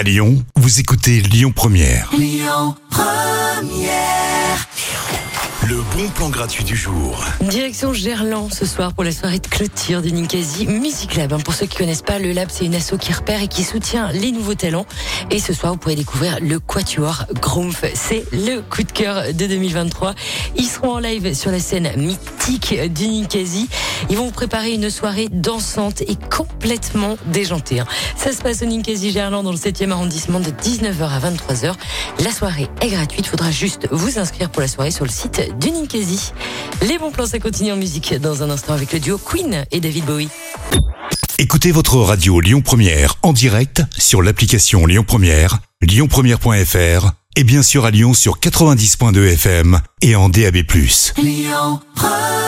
À Lyon, vous écoutez Lyon Première. Le bon plan gratuit du jour. Direction Gerland ce soir pour la soirée de clôture du Ninkasi Music Lab. hein. Pour ceux qui connaissent pas, le lab c'est une asso qui repère et qui soutient les nouveaux talents. Et ce soir, vous pourrez découvrir le Quatuor Groomf. C'est le coup de cœur de 2023. Ils seront en live sur la scène mythique du Ninkasi. Ils vont vous préparer une soirée dansante et complètement déjantée. hein. Ça se passe au Ninkasi Gerland dans le 7e arrondissement de 19h à 23h. La soirée est gratuite. Faudra juste vous inscrire pour la soirée sur le site du Ninkasi. Les bons plans, ça continue en musique dans un instant avec le duo Queen et David Bowie. Écoutez votre radio Lyon Première en direct sur l'application Lyon Première, lyonpremière.fr et bien sûr à Lyon sur 90.2 FM et en DAB+. Lyon Première